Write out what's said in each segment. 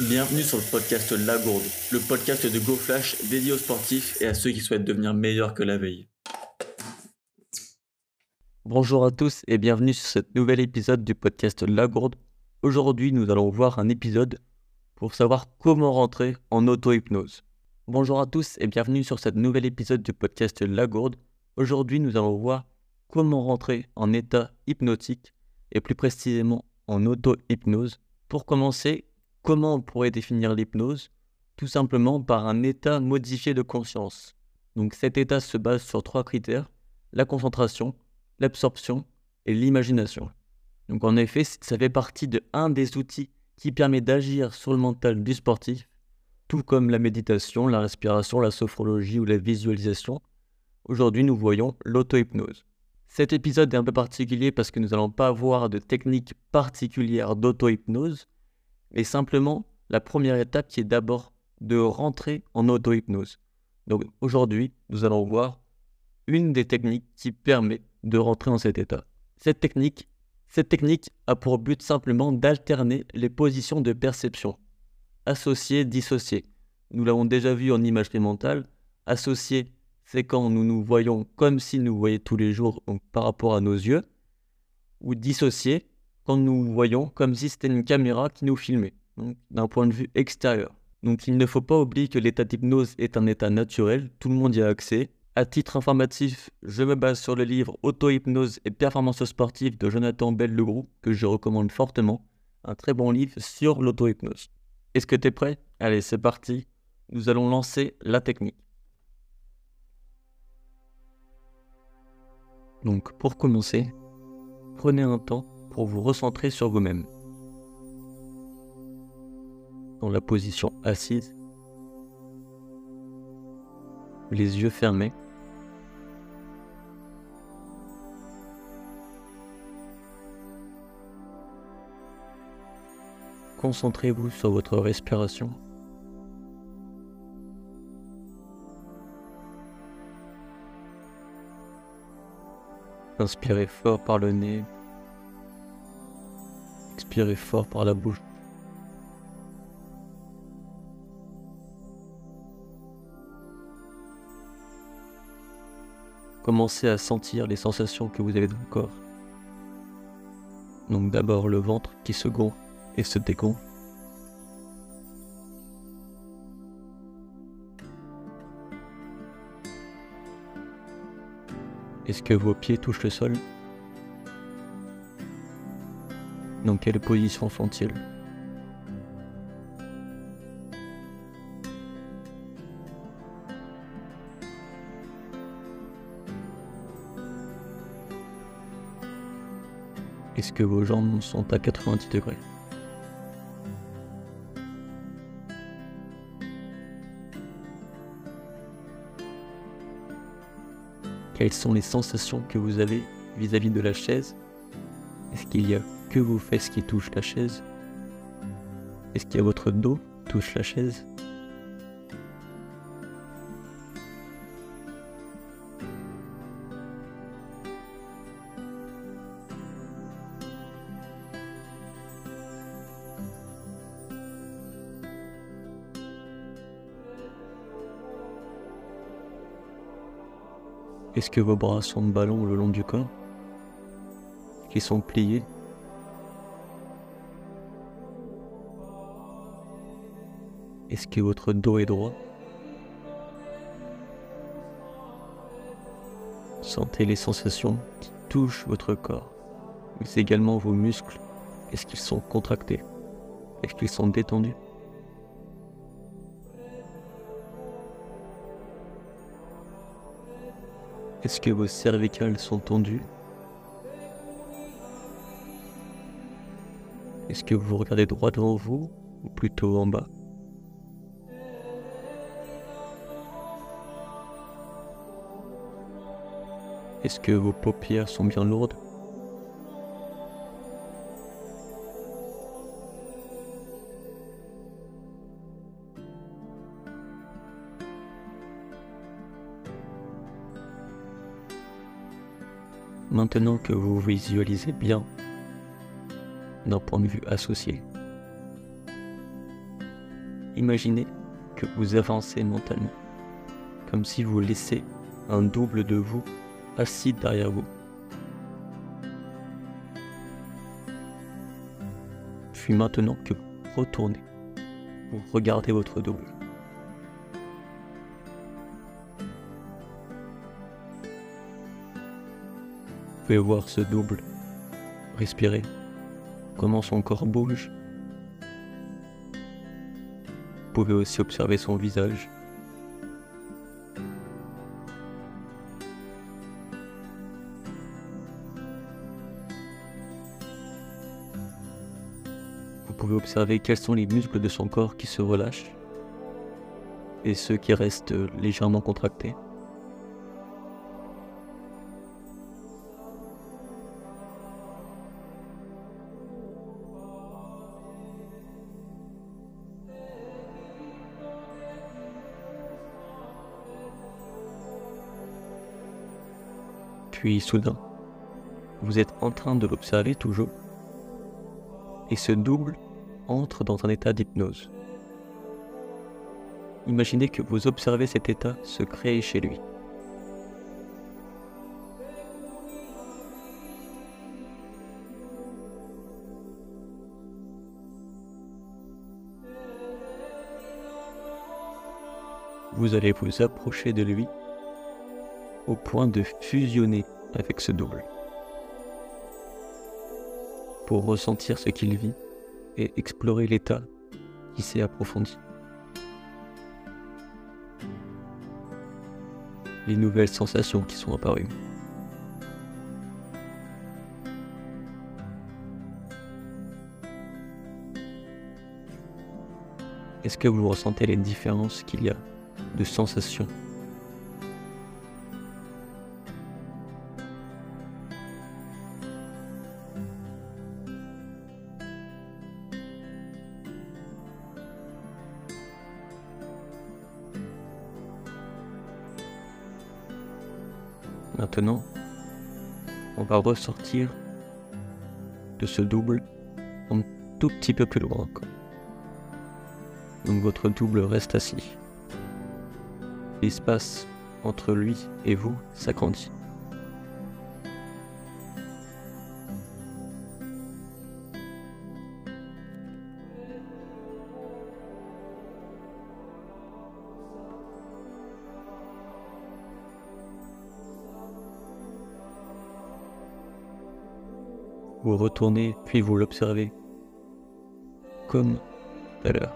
Bienvenue sur le podcast La Gourde, le podcast de GoFlash dédié aux sportifs et à ceux qui souhaitent devenir meilleurs que la veille. Bonjour à tous et bienvenue sur ce nouvel épisode du podcast La Gourde. Aujourd'hui, nous allons voir un épisode pour savoir comment rentrer en auto-hypnose. Bonjour à tous et bienvenue sur ce nouvel épisode du podcast La Gourde. Aujourd'hui, nous allons voir comment rentrer en état hypnotique et plus précisément en auto-hypnose. Pour commencer, Comment on pourrait définir l'hypnose? Tout simplement par un état modifié de conscience. Donc cet état se base sur trois critères, la concentration, l'absorption et l'imagination. Donc en effet, ça fait partie de un des outils qui permet d'agir sur le mental du sportif, tout comme la méditation, la respiration, la sophrologie ou la visualisation. Aujourd'hui, nous voyons l'auto-hypnose. Cet épisode est un peu particulier parce que nous n'allons pas avoir de technique particulière d'auto-hypnose, et simplement la première étape qui est d'abord de rentrer en auto-hypnose. Donc aujourd'hui, nous allons voir une des techniques qui permet de rentrer en cet état. Cette technique, cette technique a pour but simplement d'alterner les positions de perception. Associer, dissocier. Nous l'avons déjà vu en imagerie mentale. Associer, c'est quand nous nous voyons comme s'ils nous voyaient tous les jours par rapport à nos yeux. Ou dissocier, quand nous voyons comme si c'était une caméra qui nous filmait, d'un point de vue extérieur. Donc il ne faut pas oublier que l'état d'hypnose est un état naturel, tout le monde y a accès. À titre informatif, je me base sur le livre Auto-hypnose et performance sportive de Jonathan Bell-Legroux, que je recommande fortement. Un très bon livre sur l'auto-hypnose. Est-ce que tu es prêt? Allez, c'est parti. Nous allons lancer la technique. Donc pour commencer, prenez un temps pour vous recentrer sur vous-même. Dans la position assise, les yeux fermés, concentrez-vous sur votre respiration. Inspirez fort par le nez Expirez fort par la bouche. Commencez à sentir les sensations que vous avez dans le corps. Donc d'abord le ventre qui se gonfle et se dégonfle. Est-ce que vos pieds touchent le sol? Dans quelle position sont-ils? Est-ce que vos jambes sont à 90 degrés? Quelles sont les sensations que vous avez vis-à-vis -vis de la chaise? Est-ce qu'il y a que vos fesses qui touchent la chaise? Est-ce qu'il y a votre dos touche la chaise? Est-ce que vos bras sont de ballon le long du corps? Qui sont pliés? Est-ce que votre dos est droit? Sentez les sensations qui touchent votre corps, mais également vos muscles. Est-ce qu'ils sont contractés? Est-ce qu'ils sont détendus? Est-ce que vos cervicales sont tendues? Est-ce que vous regardez droit devant vous ou plutôt en bas? Est-ce que vos paupières sont bien lourdes? Maintenant que vous visualisez bien d'un point de vue associé, Imaginez que vous avancez mentalement, comme si vous laissez un double de vous assis derrière vous. Puis maintenant que vous retournez, vous regardez votre double. Vous pouvez voir ce double respirer, comment son corps bouge. Vous pouvez aussi observer son visage. Vous pouvez observer quels sont les muscles de son corps qui se relâchent et ceux qui restent légèrement contractés. Puis soudain, vous êtes en train de l'observer toujours, et ce double entre dans un état d'hypnose. Imaginez que vous observez cet état se créer chez lui. Vous allez vous approcher de lui au point de fusionner avec ce double pour ressentir ce qu'il vit et explorer l'état qui s'est approfondi. Les nouvelles sensations qui sont apparues. Est-ce que vous ressentez les différences qu'il y a de sensations Maintenant, on va ressortir de ce double un tout petit peu plus loin encore. Donc votre double reste assis. L'espace entre lui et vous s'agrandit. Vous retournez puis vous l'observez. Comme tout à l'heure.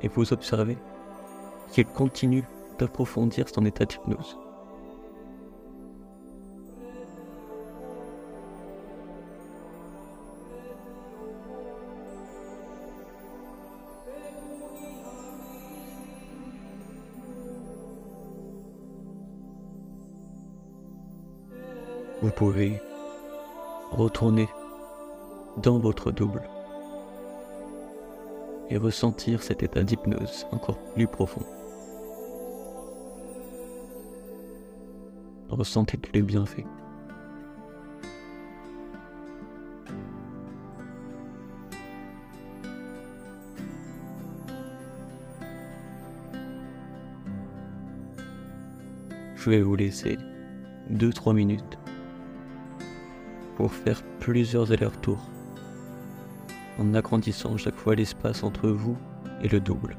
Et vous observez qu'il continue d'approfondir son état d'hypnose. Pouvez retourner dans votre double et ressentir cet état d'hypnose encore plus profond. Ressentez tous les bienfaits. Je vais vous laisser 2-3 minutes pour faire plusieurs allers-retours en agrandissant chaque fois l'espace entre vous et le double.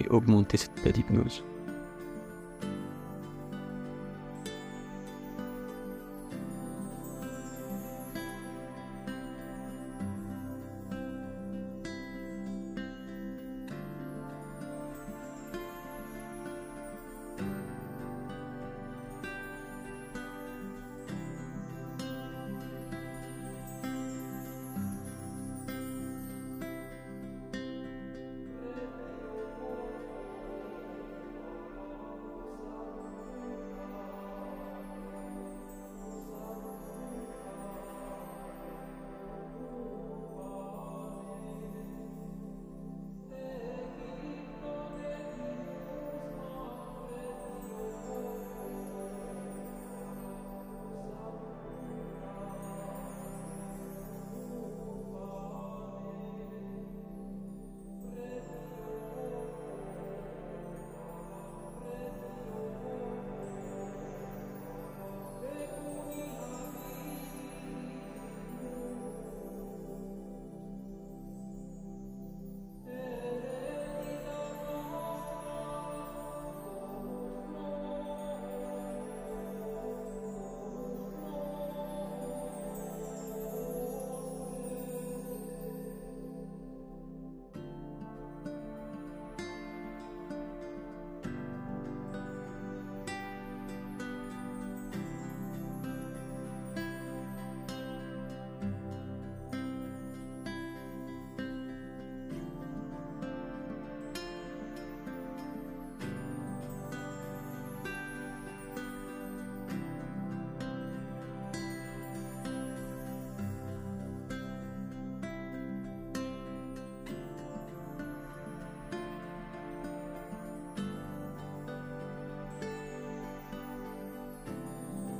Et augmenter cette état d'hypnose.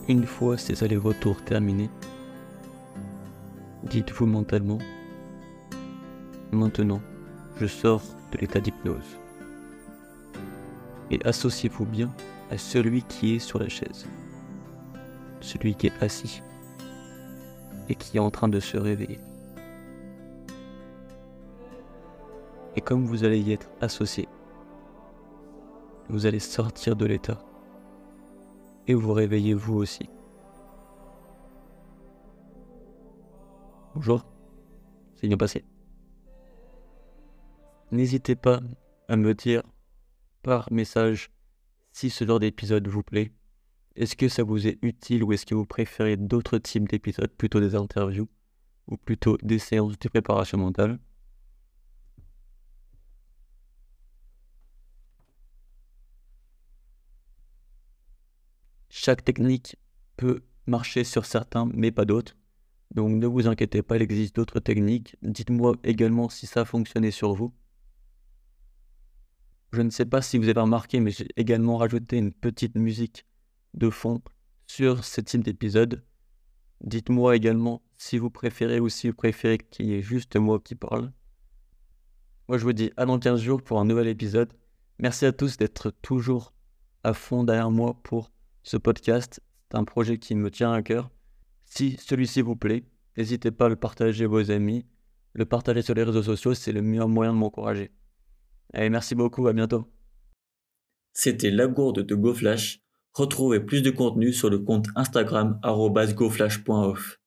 Une fois ces allers-retours terminés, dites-vous mentalement, maintenant, je sors de l'état d'hypnose. Et associez-vous bien à celui qui est sur la chaise, celui qui est assis et qui est en train de se réveiller. Et comme vous allez y être associé, vous allez sortir de l'état et vous réveillez vous aussi. Bonjour, c'est bien passé. N'hésitez pas à me dire par message si ce genre d'épisode vous plaît. Est-ce que ça vous est utile ou est-ce que vous préférez d'autres types d'épisodes, plutôt des interviews ou plutôt des séances de préparation mentale? Chaque technique peut marcher sur certains, mais pas d'autres. Donc ne vous inquiétez pas, il existe d'autres techniques. Dites-moi également si ça a fonctionné sur vous. Je ne sais pas si vous avez remarqué, mais j'ai également rajouté une petite musique de fond sur ce type d'épisode. Dites-moi également si vous préférez ou si vous préférez qu'il y ait juste moi qui parle. Moi, je vous dis à dans 15 jours pour un nouvel épisode. Merci à tous d'être toujours à fond derrière moi pour ce podcast. C'est un projet qui me tient à cœur. Si celui-ci vous plaît, n'hésitez pas à le partager à vos amis. Le partager sur les réseaux sociaux, c'est le meilleur moyen de m'encourager. Allez, merci beaucoup, à bientôt. C'était la gourde de GoFlash. Retrouvez plus de contenu sur le compte Instagram goflash.off.